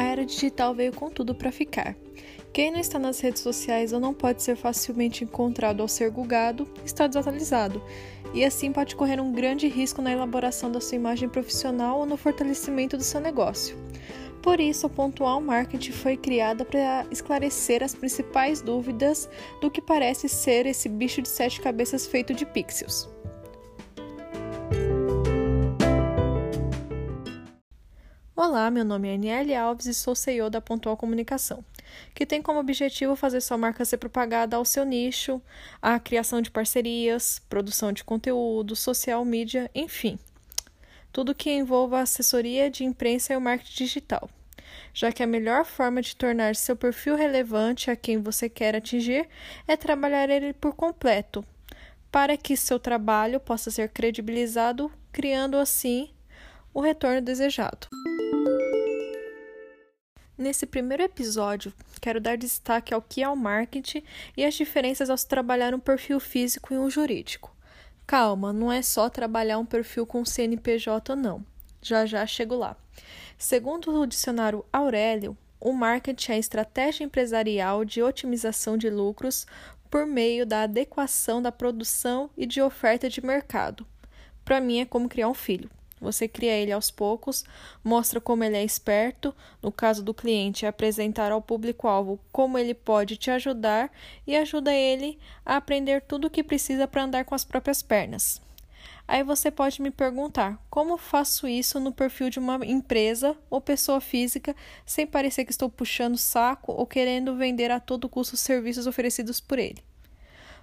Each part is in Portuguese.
A era digital veio com tudo para ficar. Quem não está nas redes sociais ou não pode ser facilmente encontrado ao ser gulgado está desatualizado, e assim pode correr um grande risco na elaboração da sua imagem profissional ou no fortalecimento do seu negócio. Por isso, a Pontual Marketing foi criada para esclarecer as principais dúvidas do que parece ser esse bicho de sete cabeças feito de pixels. Olá, meu nome é Aniele Alves e sou CEO da Pontual Comunicação, que tem como objetivo fazer sua marca ser propagada ao seu nicho, a criação de parcerias, produção de conteúdo, social media, enfim, tudo que envolva a assessoria de imprensa e o marketing digital, já que a melhor forma de tornar seu perfil relevante a quem você quer atingir é trabalhar ele por completo, para que seu trabalho possa ser credibilizado, criando assim o retorno desejado. Nesse primeiro episódio, quero dar destaque ao que é o marketing e as diferenças ao se trabalhar um perfil físico e um jurídico. Calma, não é só trabalhar um perfil com CNPJ, não. Já já chego lá. Segundo o dicionário Aurélio, o marketing é a estratégia empresarial de otimização de lucros por meio da adequação da produção e de oferta de mercado. Para mim, é como criar um filho. Você cria ele aos poucos, mostra como ele é esperto, no caso do cliente, apresentar ao público-alvo como ele pode te ajudar e ajuda ele a aprender tudo o que precisa para andar com as próprias pernas. Aí você pode me perguntar: como faço isso no perfil de uma empresa ou pessoa física sem parecer que estou puxando saco ou querendo vender a todo custo os serviços oferecidos por ele?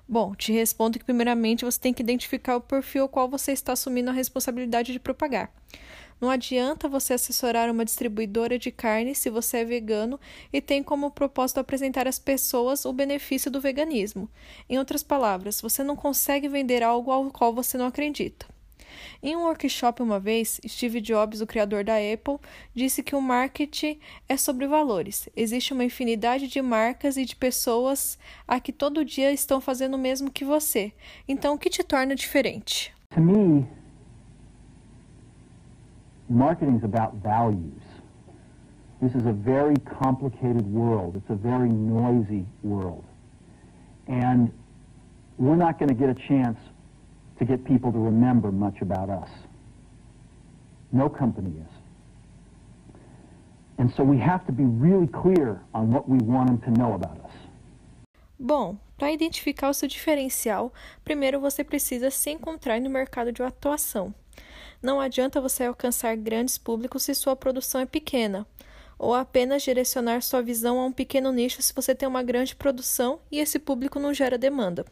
Bom, te respondo que primeiramente você tem que identificar o perfil ao qual você está assumindo a responsabilidade de propagar. Não adianta você assessorar uma distribuidora de carne se você é vegano e tem como propósito apresentar às pessoas o benefício do veganismo. Em outras palavras, você não consegue vender algo ao qual você não acredita. Em um workshop uma vez, Steve Jobs, o criador da Apple, disse que o marketing é sobre valores. Existe uma infinidade de marcas e de pessoas a que todo dia estão fazendo o mesmo que você. Então, o que te torna diferente? To me, marketing is about values. This is a very complicated world. It's a very noisy world. And we're not going to get a chance to get people to remember much about us. No company is. And so we have to be really clear on what we want them to know about us. Bom, para identificar o seu diferencial, primeiro você precisa se encontrar no mercado de atuação. Não adianta você alcançar grandes públicos se sua produção é pequena, ou apenas direcionar sua visão a um pequeno nicho se você tem uma grande produção e esse público não gera demanda.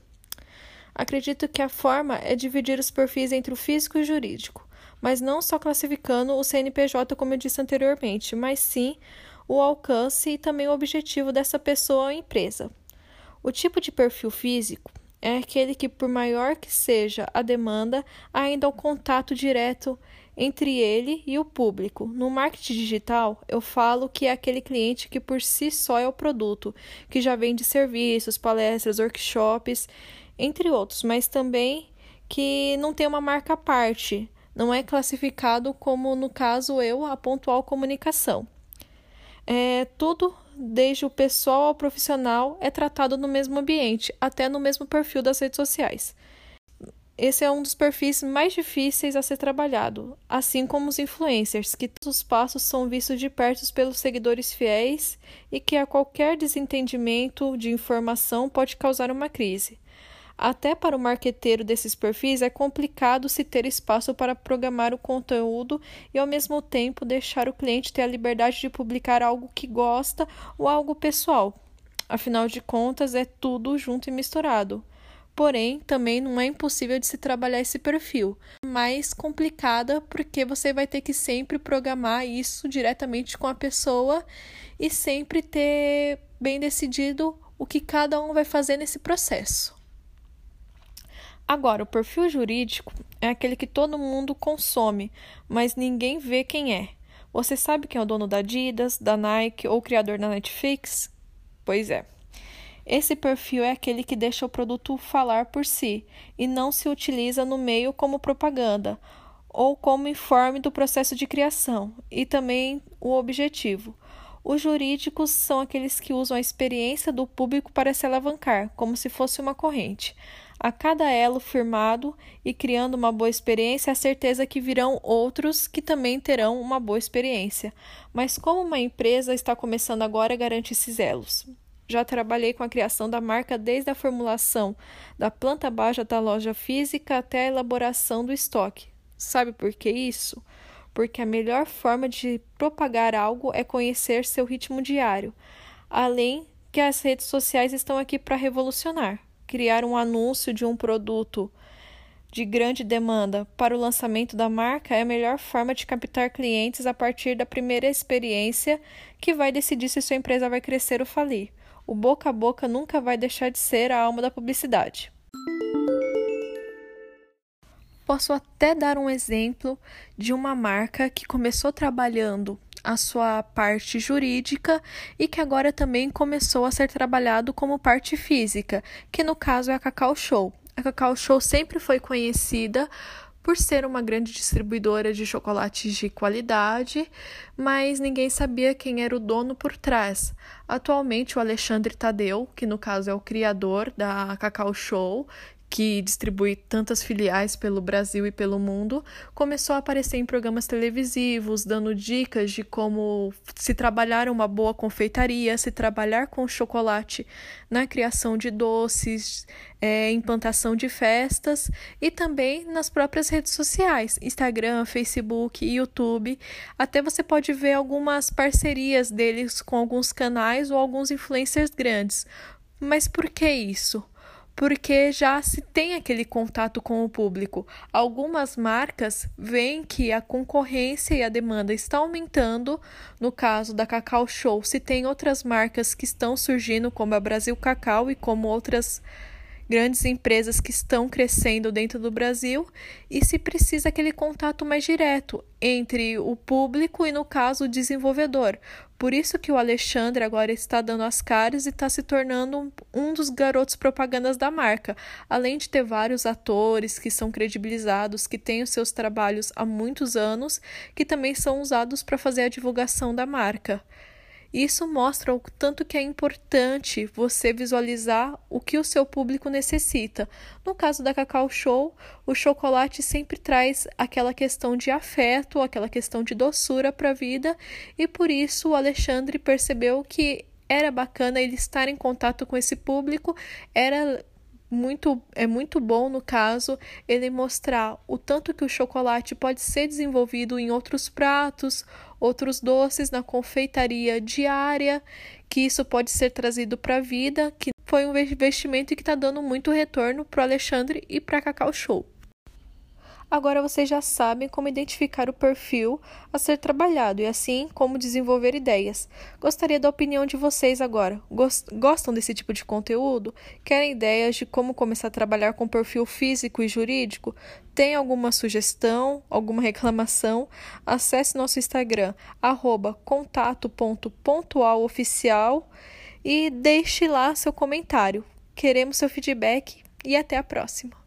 Acredito que a forma é dividir os perfis entre o físico e o jurídico, mas não só classificando o CNPJ como eu disse anteriormente, mas sim o alcance e também o objetivo dessa pessoa ou empresa. O tipo de perfil físico é aquele que, por maior que seja a demanda, ainda há um contato direto entre ele e o público. No marketing digital, eu falo que é aquele cliente que por si só é o produto, que já vende serviços, palestras, workshops entre outros, mas também que não tem uma marca à parte, não é classificado como, no caso, eu, a pontual comunicação. É, tudo, desde o pessoal ao profissional, é tratado no mesmo ambiente, até no mesmo perfil das redes sociais. Esse é um dos perfis mais difíceis a ser trabalhado, assim como os influencers, que todos os passos são vistos de perto pelos seguidores fiéis e que a qualquer desentendimento de informação pode causar uma crise. Até para o marqueteiro desses perfis é complicado se ter espaço para programar o conteúdo e ao mesmo tempo deixar o cliente ter a liberdade de publicar algo que gosta ou algo pessoal. Afinal de contas, é tudo junto e misturado. Porém, também não é impossível de se trabalhar esse perfil. Mais complicada porque você vai ter que sempre programar isso diretamente com a pessoa e sempre ter bem decidido o que cada um vai fazer nesse processo. Agora, o perfil jurídico é aquele que todo mundo consome, mas ninguém vê quem é. Você sabe quem é o dono da Adidas, da Nike ou o criador da Netflix? Pois é. Esse perfil é aquele que deixa o produto falar por si e não se utiliza no meio como propaganda ou como informe do processo de criação e também o objetivo. Os jurídicos são aqueles que usam a experiência do público para se alavancar, como se fosse uma corrente. A cada elo firmado e criando uma boa experiência, a certeza que virão outros que também terão uma boa experiência. Mas como uma empresa está começando agora, garante esses elos. Já trabalhei com a criação da marca desde a formulação da planta baixa da loja física até a elaboração do estoque. Sabe por que isso? porque a melhor forma de propagar algo é conhecer seu ritmo diário. Além que as redes sociais estão aqui para revolucionar. Criar um anúncio de um produto de grande demanda para o lançamento da marca é a melhor forma de captar clientes a partir da primeira experiência que vai decidir se sua empresa vai crescer ou falir. O boca a boca nunca vai deixar de ser a alma da publicidade. Posso até dar um exemplo de uma marca que começou trabalhando a sua parte jurídica e que agora também começou a ser trabalhado como parte física, que no caso é a Cacau Show. A Cacau Show sempre foi conhecida por ser uma grande distribuidora de chocolates de qualidade, mas ninguém sabia quem era o dono por trás. Atualmente, o Alexandre Tadeu, que no caso é o criador da Cacau Show, que distribui tantas filiais pelo Brasil e pelo mundo, começou a aparecer em programas televisivos, dando dicas de como se trabalhar uma boa confeitaria, se trabalhar com chocolate na criação de doces, é, implantação de festas e também nas próprias redes sociais, Instagram, Facebook, YouTube. Até você pode ver algumas parcerias deles com alguns canais ou alguns influencers grandes. Mas por que isso? Porque já se tem aquele contato com o público. Algumas marcas veem que a concorrência e a demanda está aumentando. No caso da Cacau Show, se tem outras marcas que estão surgindo, como a Brasil Cacau e como outras grandes empresas que estão crescendo dentro do Brasil e se precisa aquele contato mais direto entre o público e, no caso, o desenvolvedor. Por isso que o Alexandre agora está dando as caras e está se tornando um dos garotos propagandas da marca. Além de ter vários atores que são credibilizados, que têm os seus trabalhos há muitos anos, que também são usados para fazer a divulgação da marca. Isso mostra o tanto que é importante você visualizar o que o seu público necessita. No caso da Cacau Show, o chocolate sempre traz aquela questão de afeto, aquela questão de doçura para a vida, e por isso o Alexandre percebeu que era bacana ele estar em contato com esse público, era muito é muito bom no caso ele mostrar o tanto que o chocolate pode ser desenvolvido em outros pratos, outros doces na confeitaria diária, que isso pode ser trazido para a vida, que foi um investimento que está dando muito retorno para o Alexandre e para a Cacau Show. Agora vocês já sabem como identificar o perfil a ser trabalhado e assim como desenvolver ideias. Gostaria da opinião de vocês agora. Gostam desse tipo de conteúdo? Querem ideias de como começar a trabalhar com perfil físico e jurídico? Tem alguma sugestão, alguma reclamação? Acesse nosso Instagram, contato.pontualoficial e deixe lá seu comentário. Queremos seu feedback e até a próxima.